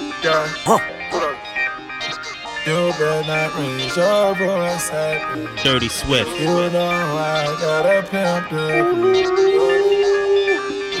Yeah. Huh. You better not raise your voice at. Dirty Swift. You know I got a pimp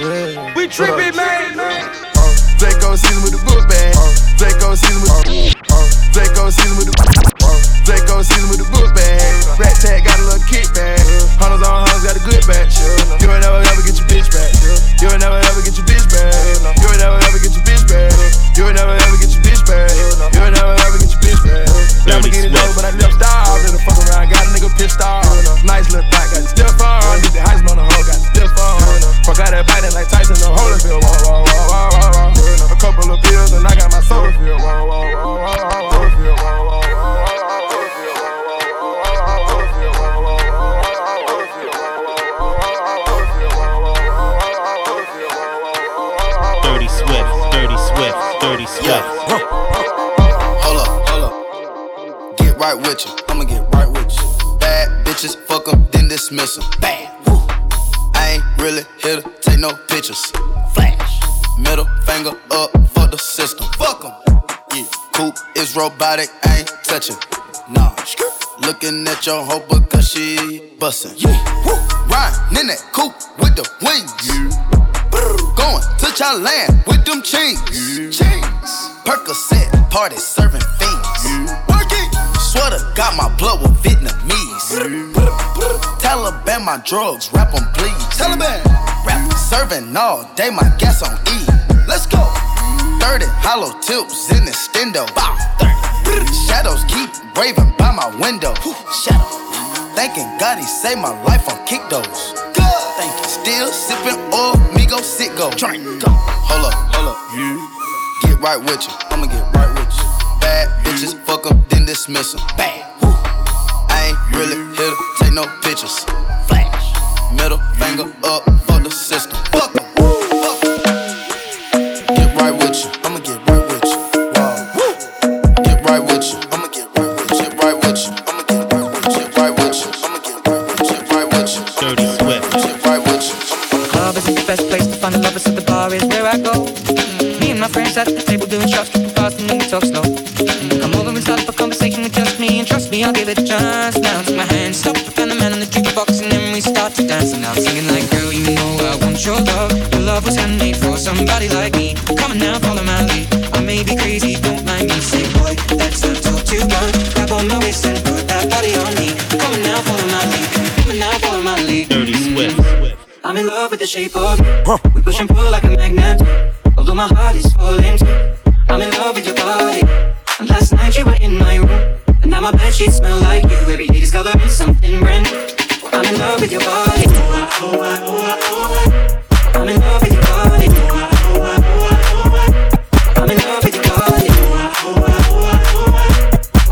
yeah. We tripping, man. Uh, Draco season with the book bag. Uh, Draco season with the uh, Draco season with the uh, Draco season with the book bag. Rat tag got a little kickback. Hunters on hunters got a good batch. You ain't never ever get your bitch back. You ain't never ever get your bitch back. You ain't never ever get your bitch back. You ain't never ever get your bitch back. You ain't never ever get your bitch back. Never get it low, but I left off. Let the fuck around, got a nigga pissed off. Nice little thought, got the stiff on. Did the heist on the hoe, got the stiff on. Fuck out that biting like Tyson, the Holyfield. Whoa. A couple of pills and I got my soda with you. I'ma get right with you. Bad bitches, fuck 'em, then dismiss 'em. Bad. Woo. I ain't really here to take no pictures. Flash. Middle finger up for the system. Fuck 'em. Yeah. Coop is robotic, I ain't touching. Nah. Looking at your hoe because she bustin'. Yeah. Woo. Riding in that coupe with the wings. Going to Thailand with them chains. Chains. Percocet, party serving fiends. Working. Sweater got my blood with Vietnamese. Taliban my drugs, rap on please. Taliban. Rap serving all day, my gas on E. Let's go. 30 hollow tips in the stendo. Bow. 30. Shadows keep raving by my window. Shadow. Thanking God he saved my life on kick those. Good. Thank you. Still sipping oil, me go sit go. Drink. Go. Hold up, hold up. Get right with you. I'ma get right with you. Bad bitches, fuck 'em, then dismiss 'em. Bad. I ain't really here to take no pictures. Flash. Middle finger up for the system. Fuck 'em. Fuck 'em. Get right with you. I'ma get right with you. Wow. Get right with you. I'ma get right with you. Get right with you. I'ma get right with you. Get right with you. I'ma get right with you. Get right with you. Dirty Swift. Get right with you. Club isn't the best place to find the lovers, so the bar is where I go. Me and my friends at the table doing shots, tripping fast and then we talk slow. Me, and trust me, I'll give it a chance. Now take my hand, stop, and the man on the jukebox, and then we start to dance. And I'm singing like, girl, you know I want your love. Your love was handmade for somebody like me. Come on now, follow my lead. I may be crazy, don't mind me. Say, boy, let's not talk too much. Grab on my waist and put that body on me. Come on now, follow my lead. Come on now, follow my lead. Dirty Swift. I'm in love with the shape of you. We push and pull like a magnet. Although my heart is falling, I'm in love with your body. And last night you were in my room, and my bed sheets smell like you. Every day discovering something brand new. I'm in love with your body. I'm in love with your body. I'm in love with your body.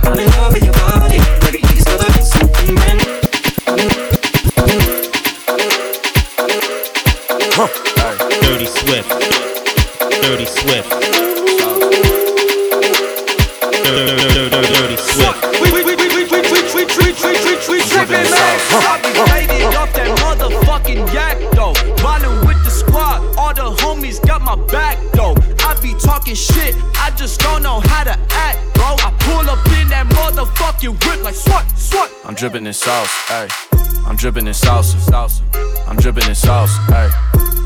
I'm in love with your body. Every day discovering something brand new. Dirty Swift. Dirty Swift. Dirty, dirty, dirty Swift. We, we, we, we, we, we, we, we, we, we, we, we tripping, man. I be faded off that motherfucking yak, though. Riding with the squad, all the homies got my back, though. I be talking shit, I just don't know how to act, bro. I pull up in that motherfucking whip like swat, swat. I'm dripping in sauce, ayy. I'm dripping in salsa, salsa. I'm dripping in sauce, ayy.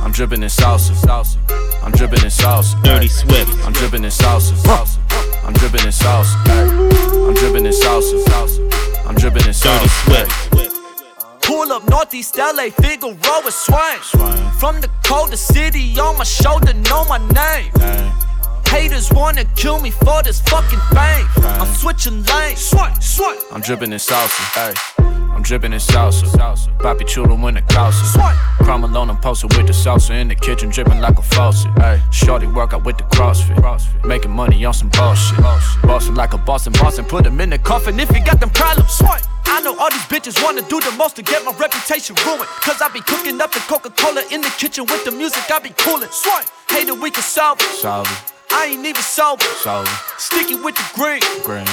I'm dripping in salsa, salsa. I'm dripping in sauce, Dirty. Swift. I'm dripping in salsa, salsa. I'm dripping in sauce. I'm dripping in salsa, salsa. I'm dripping in Dirty sauce, ayy. Swift. Pull up Northeast LA, Figaro is swang. Swang. From the coldest city on my shoulder, know my name. Ayy. Haters wanna kill me for this fucking fame. I'm switching lanes. Swipe, swipe. I'm dripping in salsa, ayy. I'm dripping in salsa, salsa. Papi chulo in the closet. Swipe. Crime alone, I'm posted with the salsa in the kitchen, dripping like a faucet. Ayy, shorty work out with the CrossFit. CrossFit. Making money on some bullshit. Bossin' like a Boston, Boston, put him in the coffin if you got them problems. Swipe. I know all these bitches wanna do the most to get my reputation ruined. Cause I be cooking up the Coca Cola in the kitchen with the music I be coolin'. Swipe. Hater, we can solve it. Solve it, I ain't even sober. solve it, Sticky with the green. green.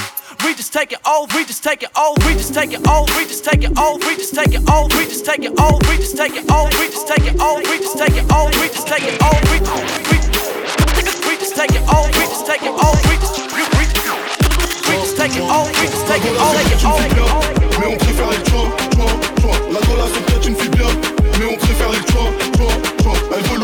We just take it all, we just take it all, we just take it all, we just take it all, we just take it all, we just take it all, we just take it all, we just take it all, we just take it all, we just take it all, we just take it all, we just take it all, we just we just take it all, we just take it all, We just take it all. We just take it all. toi, toi. La dollars c'est peut-être une fille bien, mais on préfère les toi, toi, toi. Elle veut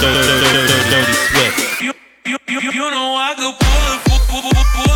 Dirty, dirty, dirty, dirty Swift. You, you, you, you know I could pull it,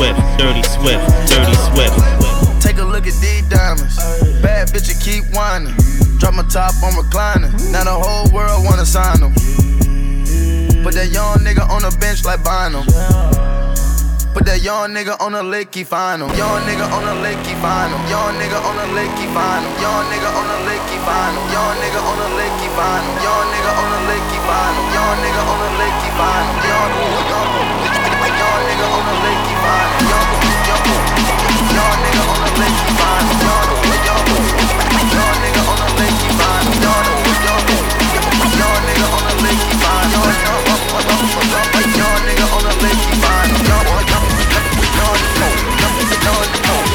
Swift, Dirty Swift, Dirty Swift. Take a look at these diamonds. Bad bitch, you keep whining. Drop my top on reclining. Now the whole world wanna sign them. Put that young nigga on the bench like Bynum. Put that young nigga on the lake, he find him. Young nigga on the lake, he find him. Young nigga on the lake, he find him. Young nigga on the lake, he find him. Young nigga on the lake, he find him. Young nigga on the lake, he find him. Young nigga on the lake, he. Young nigga on the lake, he. Young nigga on the lake, he find him. Young young young nigga on the lake, he find him. Young young Nigga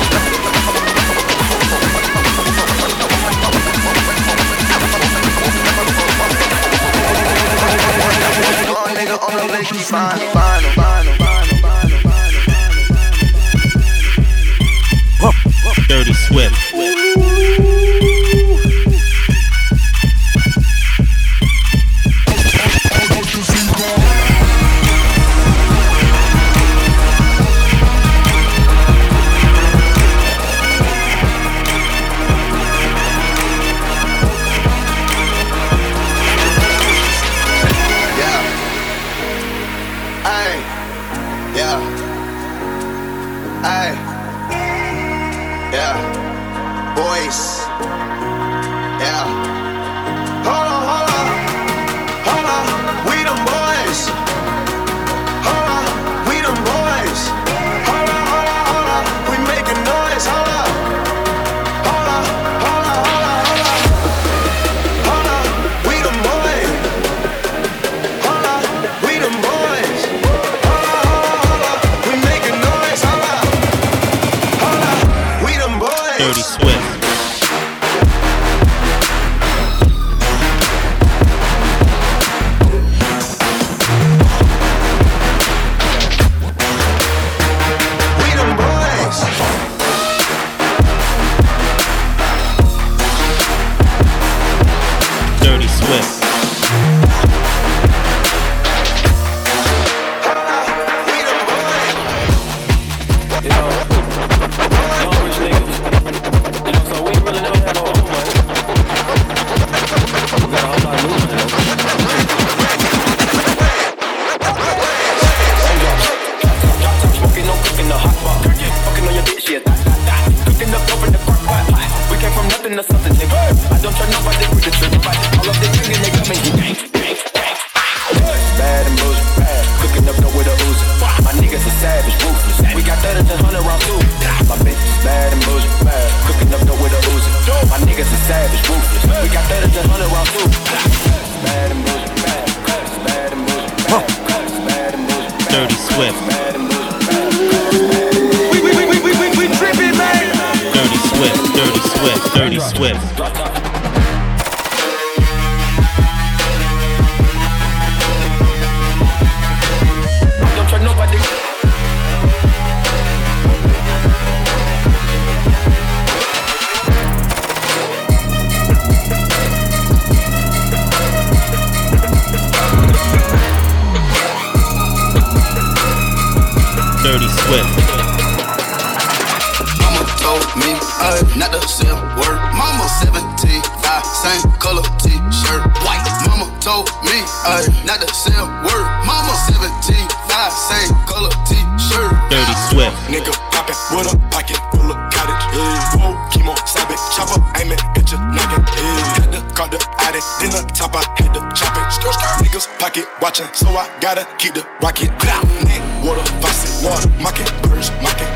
uh, not say a word. Mama 17, I same color t-shirt. Dirty Swift. Nigga poppin' with a pocket full of cottage. Yeah. Whoa, chemo, savage, chopper, aiming at your noggin. Yeah. Had to call the addict, then the top, I had to chop it. Skr, skr. Niggas pocket watching, so I gotta keep the rocket. Blah. Neck, water, faucet, water, mocking, birds, mocking.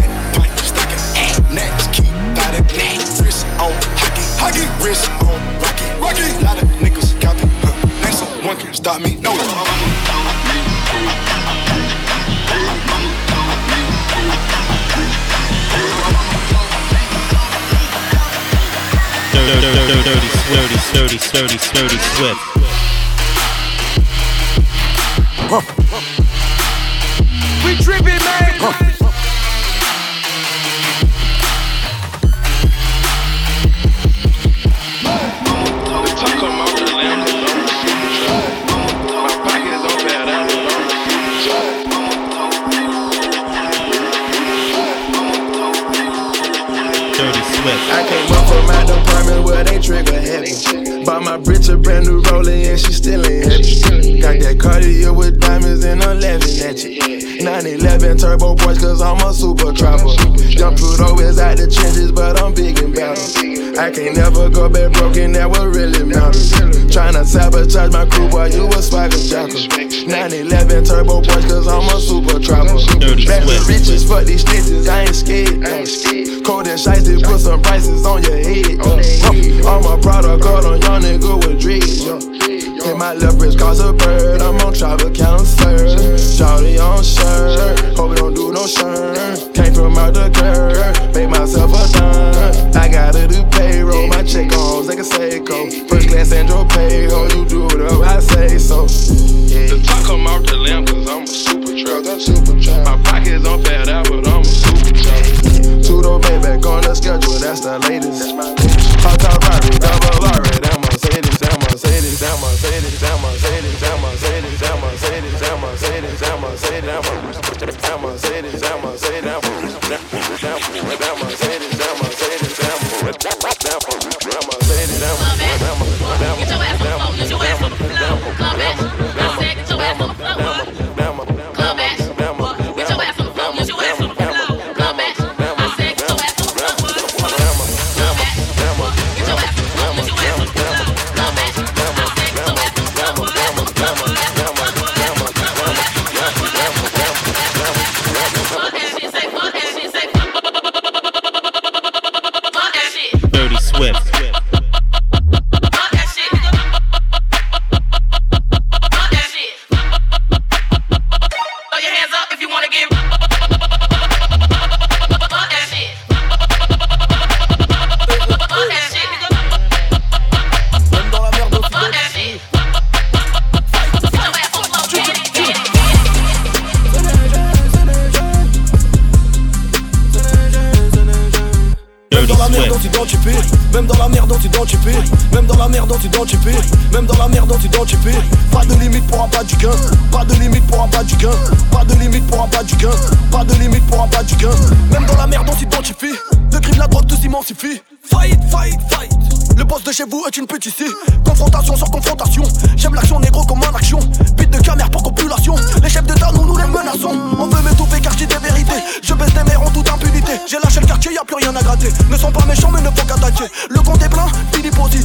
And pipe, stocking. Next, keep biting. Wrist on hockey, hockey, wrist on stop me, no. Dirty, dirty, dirty, dirty, dirty, dirty, dirty Swift. I came up from my department where they trigger heavy. Bought my bitch a brand new rollie and she still ain't heavy. Got that Cartier with diamonds and I'm laughing at you. 911 turbo boys cause I'm a super trapper. Young Pluto is out the trenches but I'm big and battle. I can't never go back broken, that what really matters. Tryna sabotage my crew, boy, you a swagger jacker. 911 turbo boys cause I'm a super trapper. Back to Swift. riches, fuck these stitches, I ain't scared. I ain't scared. Cold and shiesty, put some prices on your head. Uh, all my product card on young nigga with dreads. Yeah. Hit my left wrist cost a bird. I'm on travel counselor. Shawty on shirt. Hope it don't do no shirt. Came from out the curb. Made myself a dime. I gotta do payroll. My check on like a Seiko. First class Andro payroll. You do whatever I say so. Yeah. The top come off the lamp cause I'm a super truck. I'm. My pockets on fat out, but I'm a super. Two door Maybach on the schedule, that's the latest. Hot top Rari, double Mercedes, that Mercedes, that Mercedes, that Mercedes, that Mercedes, that Mercedes, that Mercedes, that Mercedes, that Mercedes, that Mercedes, that Mercedes, that Mercedes, Dans merde t'identifie Même dans la merde on t'identifie Pas de limite pour un pas du gain. Pas de limite pour un pas du gain. Pas de limite pour un pas du gain. Pas de limite pour un pas du gain. Même dans la merde on t'identifie De crime la drogue tout s'immensifie Fight, fight, fight. Le boss de chez vous est une petite ici Confrontation sur confrontation. J'aime l'action négro comme en action. Bite de caméra pour population Les chefs d'État nous nous les menaçons. On veut m'étouffer car j'ai des vérités. Je baisse des mères en toute impunité. J'ai lâché le quartier, y a plus rien à gratter. Ne sont pas méchants mais ne font qu'attaquer. Le compte est plein, Philippe aussi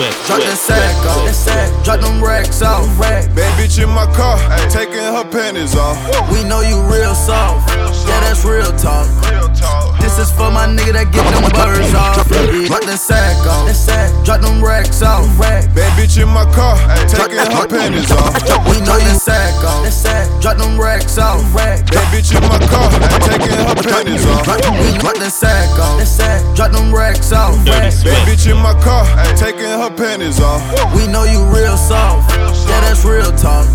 Drop that sack off. Drop them racks off. Bad bitch in my car, taking her panties off. We know you real soft. Yeah, that's real talk. This is for my nigga that get them birds off. Drop that sack off. Drop them racks off. Bad bitch in my car, taking her panties off. We know you sack off. Drop them racks off. Bad bitch in my car, taking her panties off. We drop that sack off. Drop them racks off. Dirty Bad bitch in my car, taking her panties off. We know you real soft. Yeah, that's real talk.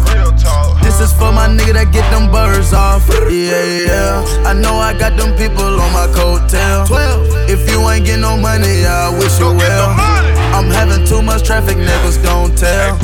This is for my nigga that get them birds off. Yeah, yeah. I know I got them people on my coattail. If you ain't get no money, I wish you well. I'm too much traffic, niggas don't tell.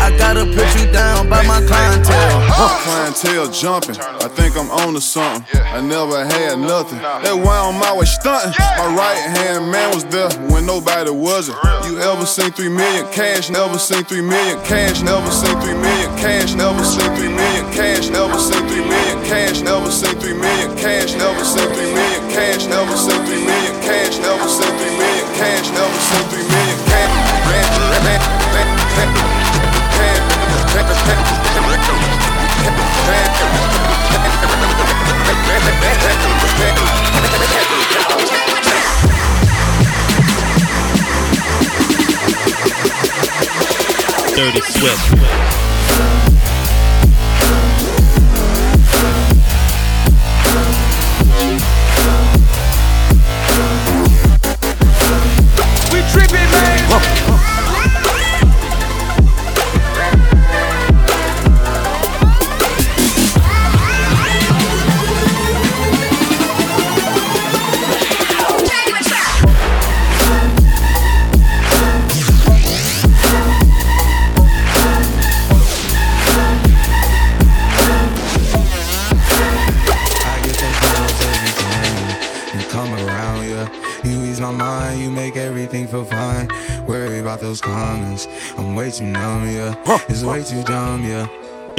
I gotta put you down by my clientele. Clientele jumping, I think I'm on to something. I never had nothing. That's why I'm always stunting. My right hand man was there when nobody wasn't. You ever seen three million cash? Never seen three million cash. Never seen three million cash. Never seen three million cash. Never seen three million cash. Never seen three million cash. Never seen three million cash. Never seen three million cash. Never seen three million cash. Never seen three million Dirty Swift.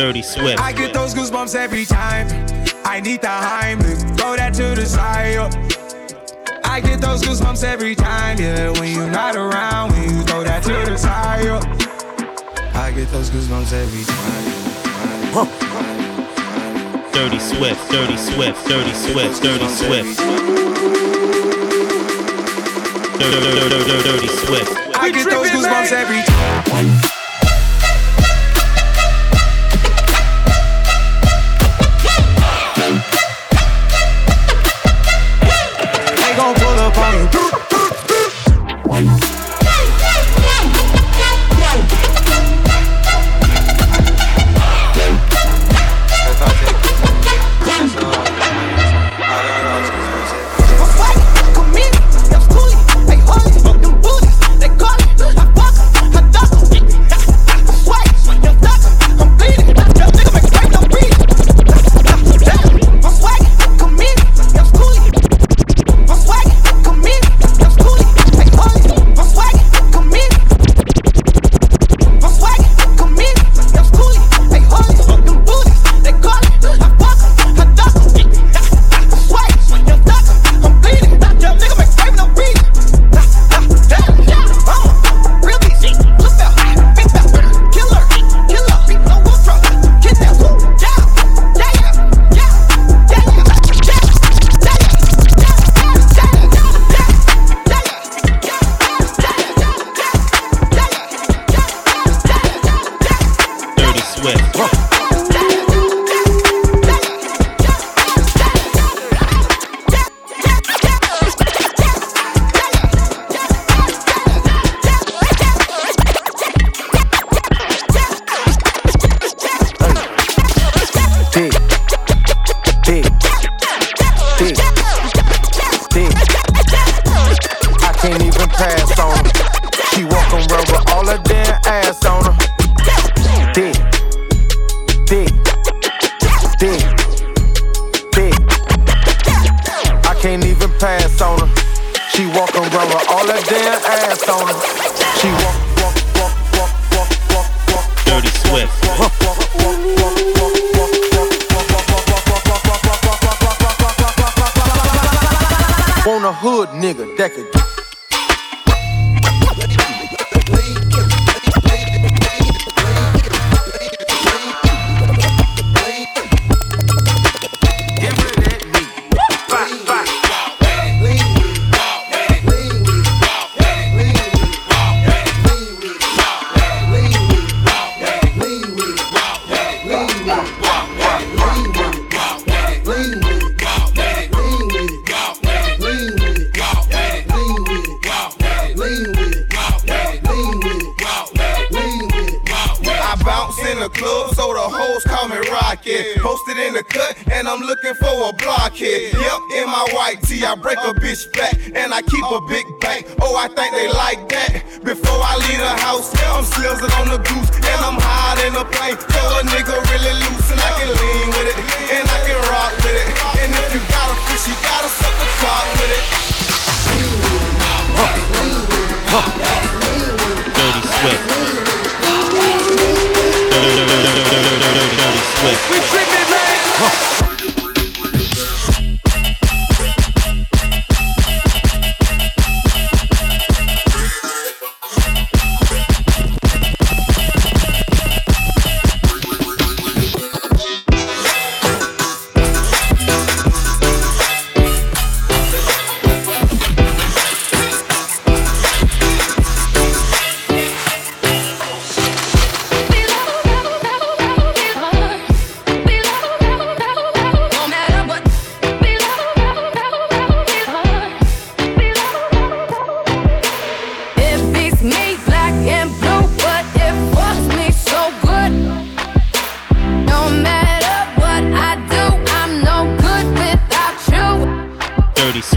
Dirty Swift. I get those goosebumps every time. I need the Heimlich, throw that to the side. I get those goosebumps every time, yeah. When you're not around, when you throw that to the side. I get those goosebumps every time. Dirty Swift, Dirty Swift, Dirty Swift, Dirty Swift. Dirty, dirty, dirty, dirty Swift. I get those goosebumps every time.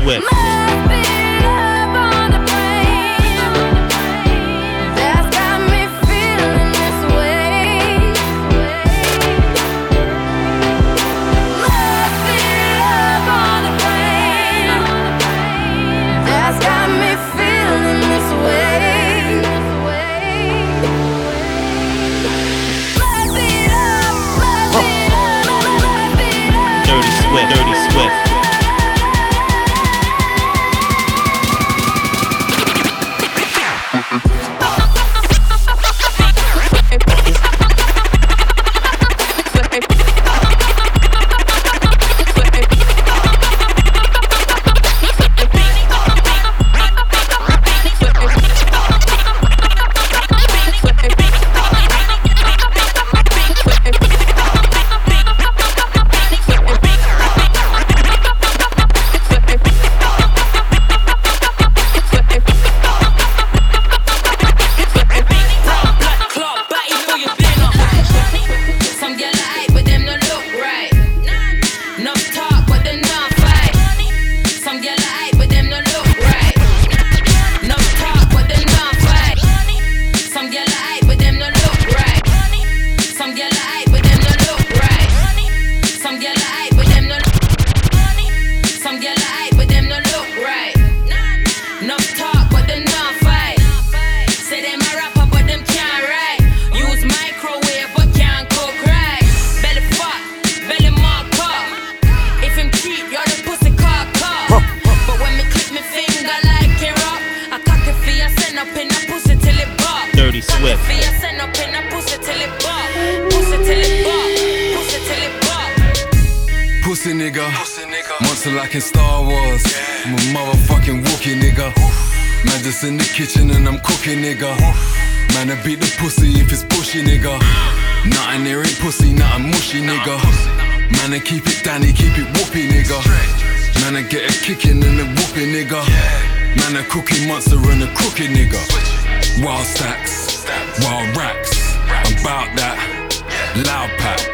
You. Nigga. Monster like in Star Wars. I'm a motherfucking Wookie nigga. Man just in the kitchen and I'm cooking nigga. Man I beat the pussy if it's pushy nigga. Nothing here ain't pussy, nothing mushy nigga. Man I keep it Danny, keep it whoopee nigga. Man I get a kicking and a whooping nigga. Man a cookie monster and a cookie nigga. Wild stacks, wild racks. I'm about that. Loud pack.